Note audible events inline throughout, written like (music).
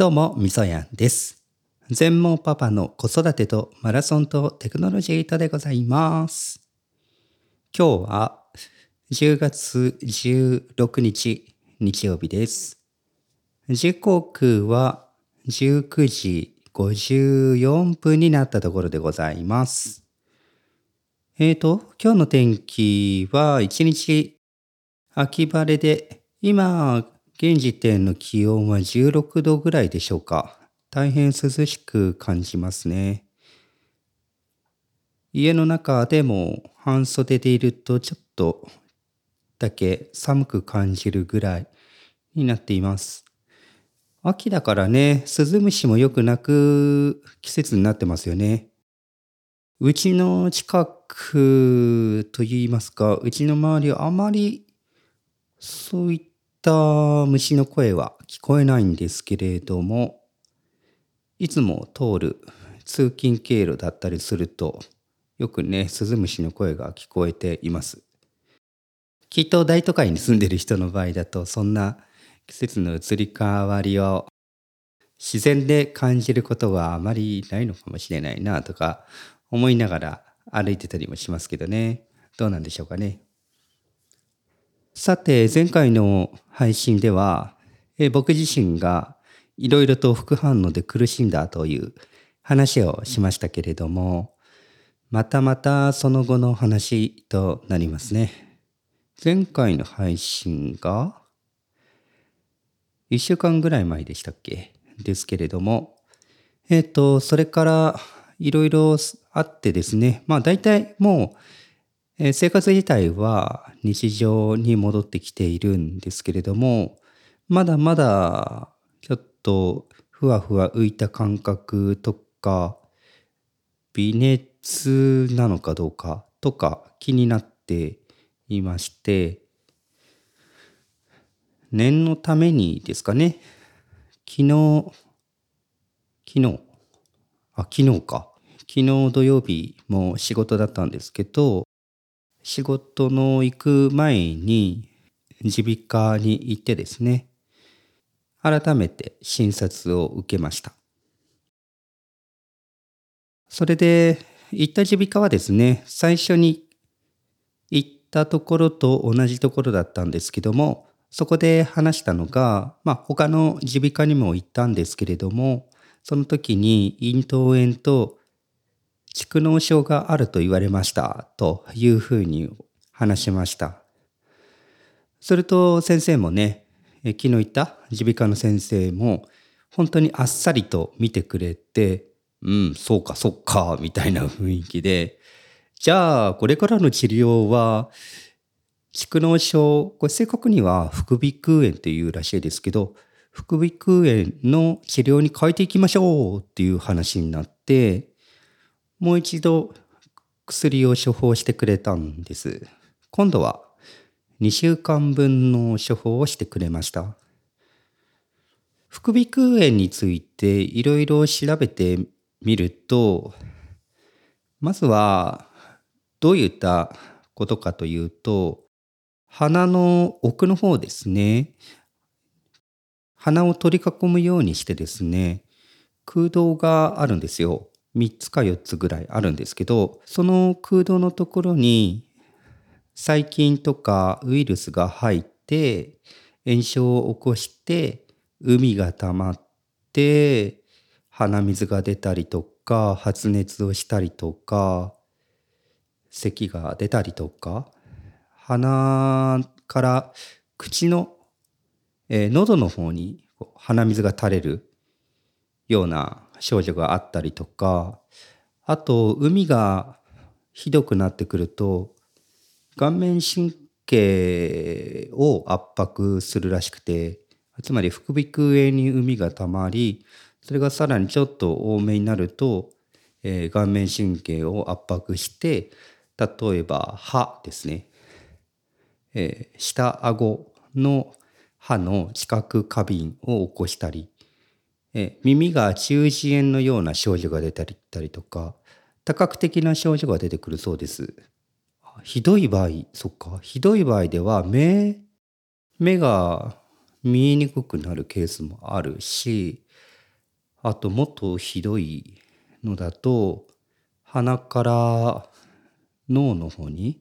どうも、みそやんです。全盲パパの子育てとマラソンとテクノロジーとでございます。今日は10月16日日曜日です。時刻は19時54分になったところでございます。えーと、今日の天気は一日秋晴れで、今、現時点の気温は16度ぐらいでしょうか。大変涼しく感じますね。家の中でも半袖でいるとちょっとだけ寒く感じるぐらいになっています。秋だからね、スズムシもよく鳴く季節になってますよね。うちの近くといいますか、うちの周りはあまりそういった虫の声は聞こえないんですけれども、いつも通る通勤経路だったりすると、よくね、スズムシの声が聞こえています。きっと大都会に住んでる人の場合だと、そんな季節の移り変わりを自然で感じることはあまりないのかもしれないなとか思いながら歩いてたりもしますけどね。どうなんでしょうかね。さて、前回の配信では、え僕自身がいろいろと副反応で苦しんだという話をしましたけれども、またまたその後の話となりますね。前回の配信が、1週間ぐらい前でしたっけ？ですけれども、えっ、と、それからいろいろあってですね、まあ大体もう、え生活自体は日常に戻ってきているんですけれども、まだまだちょっとふわふわ浮いた感覚とか、微熱なのかどうかとか気になっていまして、念のためにですかね、昨日、昨日、あ、昨日か。昨日土曜日も仕事だったんですけど、仕事の行く前に耳鼻科に行ってですね、改めて診察を受けました。それで、行った耳鼻科はですね、最初に行ったところと同じところだったんですけども、そこで話したのが、まあ他の耳鼻科にも行ったんですけれども、その時に咽頭炎と蓄膿症があると言われましたというふうに話しました。すると先生もね、え昨日言った耳鼻科の先生も本当にあっさりと見てくれて、うん、そうかそうか、みたいな雰囲気で、じゃあこれからの治療は蓄膿症、これ正確には副鼻腔炎っていうらしいですけど、副鼻腔炎の治療に変えていきましょうっていう話になって、もう一度薬を処方してくれたんです。今度は2週間分の処方をしてくれました。副鼻腔炎についていろいろ調べてみると、まずはどういったことかというと、鼻の奥の方ですね。鼻を取り囲むようにしてですね、空洞があるんですよ。3つか4つぐらいあるんですけど、その空洞のところに細菌とかウイルスが入って炎症を起こして海が溜まって鼻水が出たりとか発熱をしたりとか咳が出たりとか鼻から口の、えー喉の方に鼻水が垂れるような症状があったりとかあと海がひどくなってくると顔面神経を圧迫するらしくてつまり副鼻腔炎に海がたまりそれがさらにちょっと多めになると、えー顔面神経を圧迫して例えば歯ですね、えー下顎の歯の知覚過敏を起こしたり、え耳が中耳炎のような症状が出たりたりとか多角的な症状が出てくるそうです。ひどい場合、そっか、ひどい場合では目、目が見えにくくなるケースもあるし、あともっとひどいのだと鼻から脳の方に、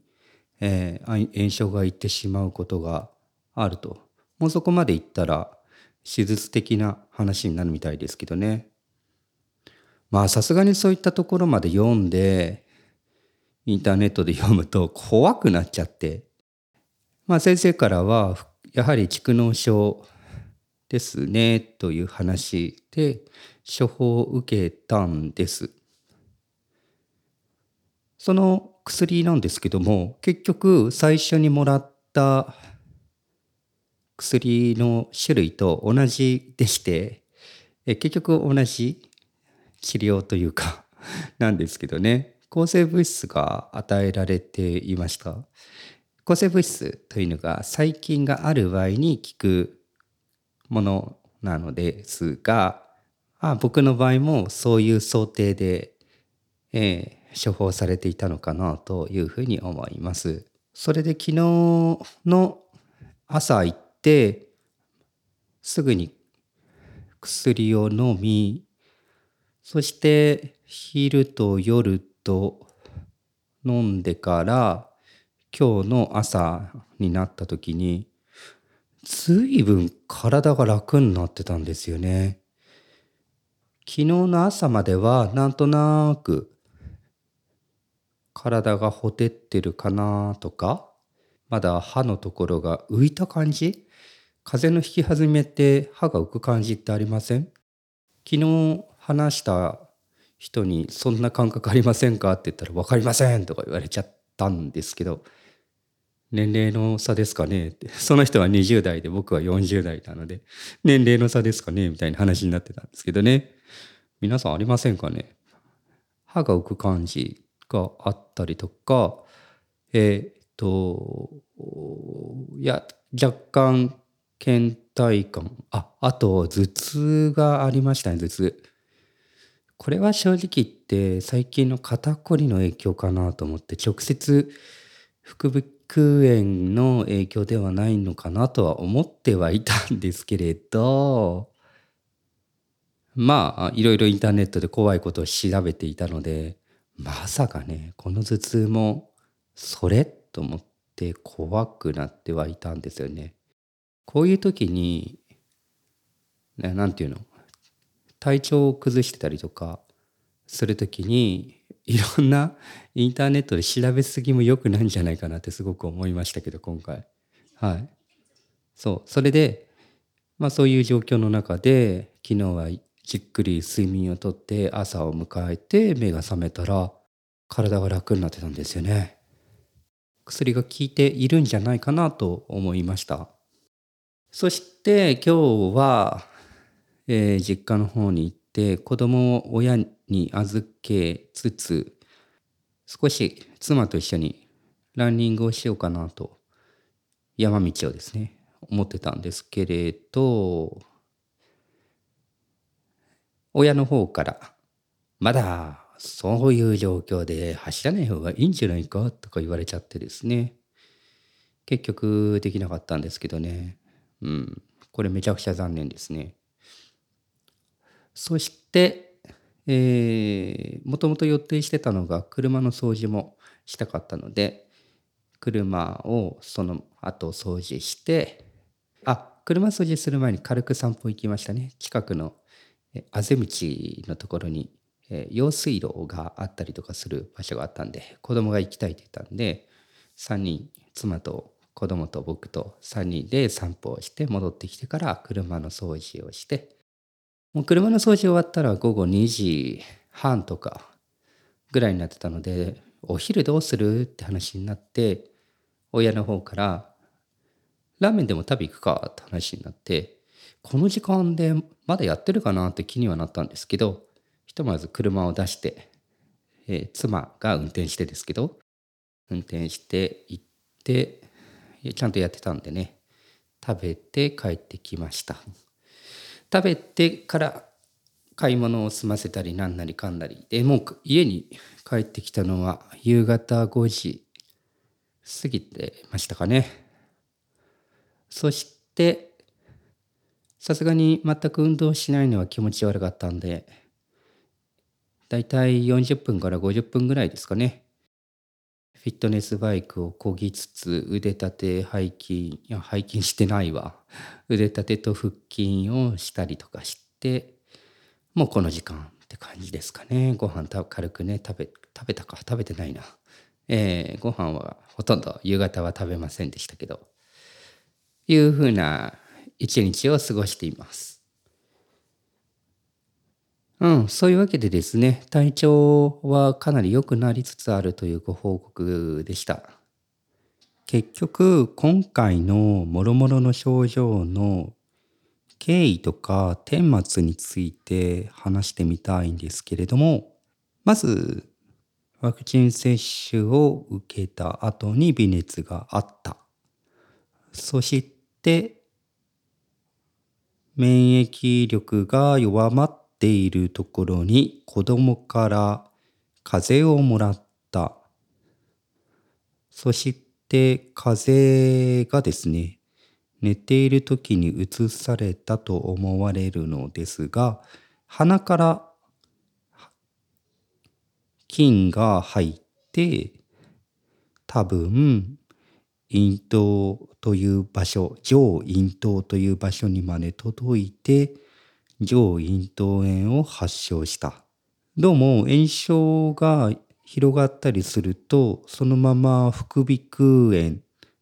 えー、炎症がいってしまうことがあるともうそこまでいったら手術的な話になるみたいですけどねまあさすがにそういったところまで読んでインターネットで読むと怖くなっちゃってまあ先生からはやはり蓄膿症ですねという話で処方を受けたんです。その薬なんですけども結局最初にもらった薬の種類と同じでして結局同じ治療というか (laughs) なんですけどね抗生物質が与えられていました抗生物質というのが細菌がある場合に効くものなのですがあ僕の場合もそういう想定で、えー、処方されていたのかなというふうに思います。それで昨日の朝行ってすぐに薬を飲みそして昼と夜と飲んでから今日の朝になった時に随分体が楽になってたんですよね。昨日の朝まではなんとなく体がほてってるかなとかまだ歯のところが浮いた感じ？風の引き始めて歯が浮く感じってありません？昨日話した人に「そんな感覚ありませんか?」って言ったら「分かりません」とか言われちゃったんですけど年齢の差ですかね？って。その人は20代で僕は40代なので、年齢の差ですかね？みたいな話になってたんですけどね。皆さんありませんかね？歯が浮く感じがあったりとか、えっ、と、いや、若干倦怠感。あ、あと頭痛がありましたね、頭痛。これは正直言って最近の肩こりの影響かなと思って直接副空炎の影響ではないのかなとは思ってはいたんですけれどまあいろいろインターネットで怖いことを調べていたのでまさかねこの頭痛もそれと思って怖くなってはいたんですよね。こういう時に何て言うの？体調を崩してたりとかする時にいろんなインターネットで調べすぎも良くないんじゃないかなってすごく思いましたけど今回。はい。そう。それでまあそういう状況の中で昨日はじっくり睡眠をとって朝を迎えて目が覚めたら体が楽になってたんですよね。薬が効いているんじゃないかなと思いました。そして今日は、えー、実家の方に行って子供を親に預けつつ少し妻と一緒にランニングをしようかなと山道をですね思ってたんですけれど親の方から「まだそういう状況で走らない方がいいんじゃないか」とか言われちゃってですね。結局できなかったんですけどね。うん。これめちゃくちゃ残念ですね。そしてえー、もともと予定してたのが車の掃除もしたかったので車をその後掃除してあ車掃除する前に軽く散歩行きましたね。近くのあぜ道のところに、え、用水路があったりとかする場所があったんで子供が行きたいって言ったんで3人妻と子供と僕と3人で散歩をして戻ってきてから車の掃除をしてもう車の掃除終わったら午後2時半とかぐらいになってたのでお昼どうするって話になって親の方からラーメンでも食べ行くかって話になってこの時間でまだやってるかなって気にはなったんですけどひとまず車を出して、えー、妻が運転してですけど運転して行ってちゃんとやってたんでね食べて帰ってきました。食べてから買い物を済ませたりなんなりかんなりでもう家に帰ってきたのは夕方5時過ぎてましたかねそしてさすがに全く運動しないのは気持ち悪かったんで、だいたい40分から50分ぐらいですかね。フィットネスバイクを漕ぎつつ腕立て背筋いや背筋してないわ。(laughs) 腕立てと腹筋をしたりとかしてもうこの時間って感じですかね。ご飯軽くね食べ食べたか？食べてないな。えー、ご飯はほとんど夕方は食べませんでしたけどいうふうな一日を過ごしています。うん、そういうわけでですね、体調はかなり良くなりつつあるというご報告でした。結局、今回のもろもろの症状の経緯とか顛末について話してみたいんですけれども、まず、ワクチン接種を受けた後に微熱があった。そして、免疫力が弱まっているところに子供から風邪をもらった。そして風邪がですね、寝ている時に移されたと思われるのですが、鼻から菌が入って、多分、咽頭という場所、上咽頭という場所にまで届いて、上咽頭炎を発症した。どうも炎症が広がったりすると、そのまま副鼻腔炎、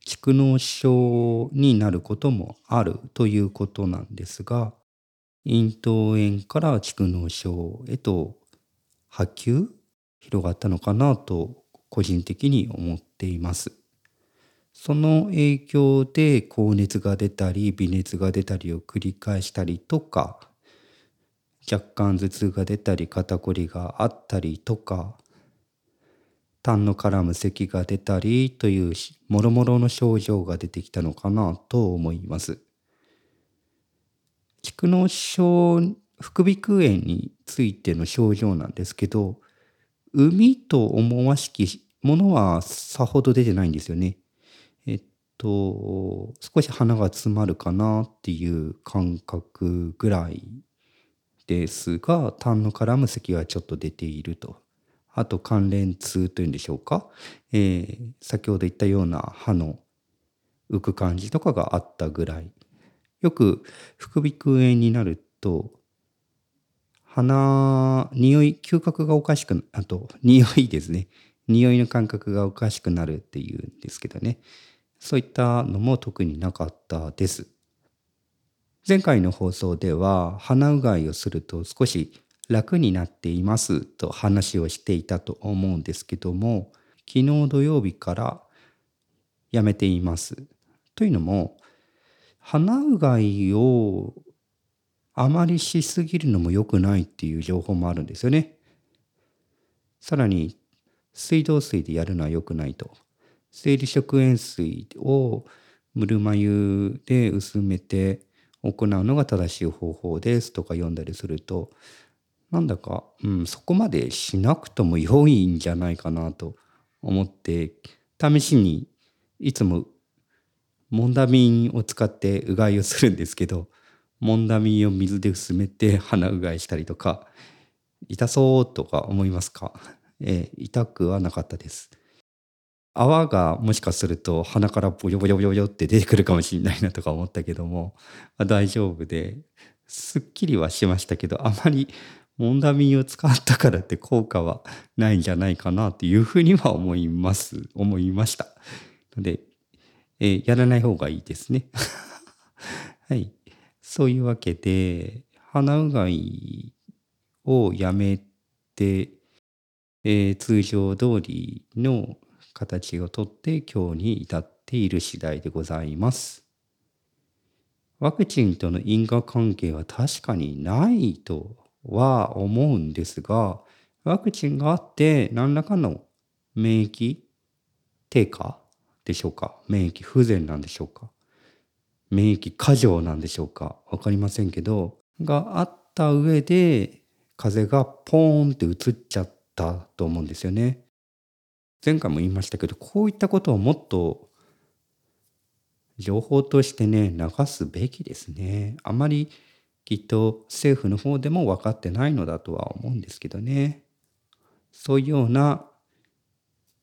蓄膿症になることもあるということなんですが、咽頭炎から蓄膿症へと波及広がったのかなと個人的に思っています。その影響で高熱が出たり微熱が出たりを繰り返したりとか若干頭痛が出たり肩こりがあったりとか痰の絡む咳が出たりというもろもろの症状が出てきたのかなと思います。蓄膿症副鼻腔炎についての症状なんですけど海と思わしきものはさほど出てないんですよね。えっと少し鼻が詰まるかなっていう感覚ぐらいですが痰の絡む咳はちょっと出ていると。あと関連痛というんでしょうか、えー、先ほど言ったような歯の浮く感じとかがあったぐらいよく副鼻腔炎になると鼻匂い嗅覚がおかしくあと匂いですね匂いの感覚がおかしくなるっていうんですけどねそういったのも特になかったです。前回の放送では鼻うがいをすると少し楽になっていますと話をしていたと思うんですけども昨日土曜日からやめています。というのも鼻うがいをあまりしすぎるのも良くないっていう情報もあるんですよね。さらに水道水でやるのは良くないと。生理食塩水をぬるま湯で薄めて行うのが正しい方法ですとか読んだりするとなんだか、うん、そこまでしなくとも良いんじゃないかなと思って試しにいつもモンダミンを使ってうがいをするんですけどモンダミンを水で薄めて鼻うがいしたりとか痛そうとか思いますか、えー、痛くはなかったです。泡がもしかすると鼻からボヨボヨボヨって出てくるかもしれないなとか思ったけども、まあ、大丈夫ですっきりはしましたけどあまりモンダミンを使ったからって効果はないんじゃないかなというふうには思います。思いました。ので、え、やらない方がいいですね。(laughs) はい。そういうわけで鼻うがいをやめて、えー、通常通りの形をとって今日に至っている次第でございます。ワクチンとの因果関係は確かにないとは思うんですが、ワクチンがあって何らかの免疫低下でしょうか？免疫不全なんでしょうか？免疫過剰なんでしょうか？わかりませんけど、があった上で風邪がポーンって移っちゃったと思うんですよね。前回も言いましたけどこういったことをもっと情報としてね、流すべきですね。あまりきっと政府の方でも分かってないのだとは思うんですけどね。そういうような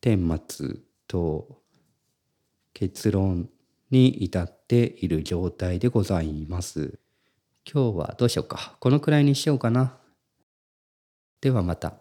顛末と結論に至っている状態でございます。今日はどうしようか。このくらいにしようかな。ではまた。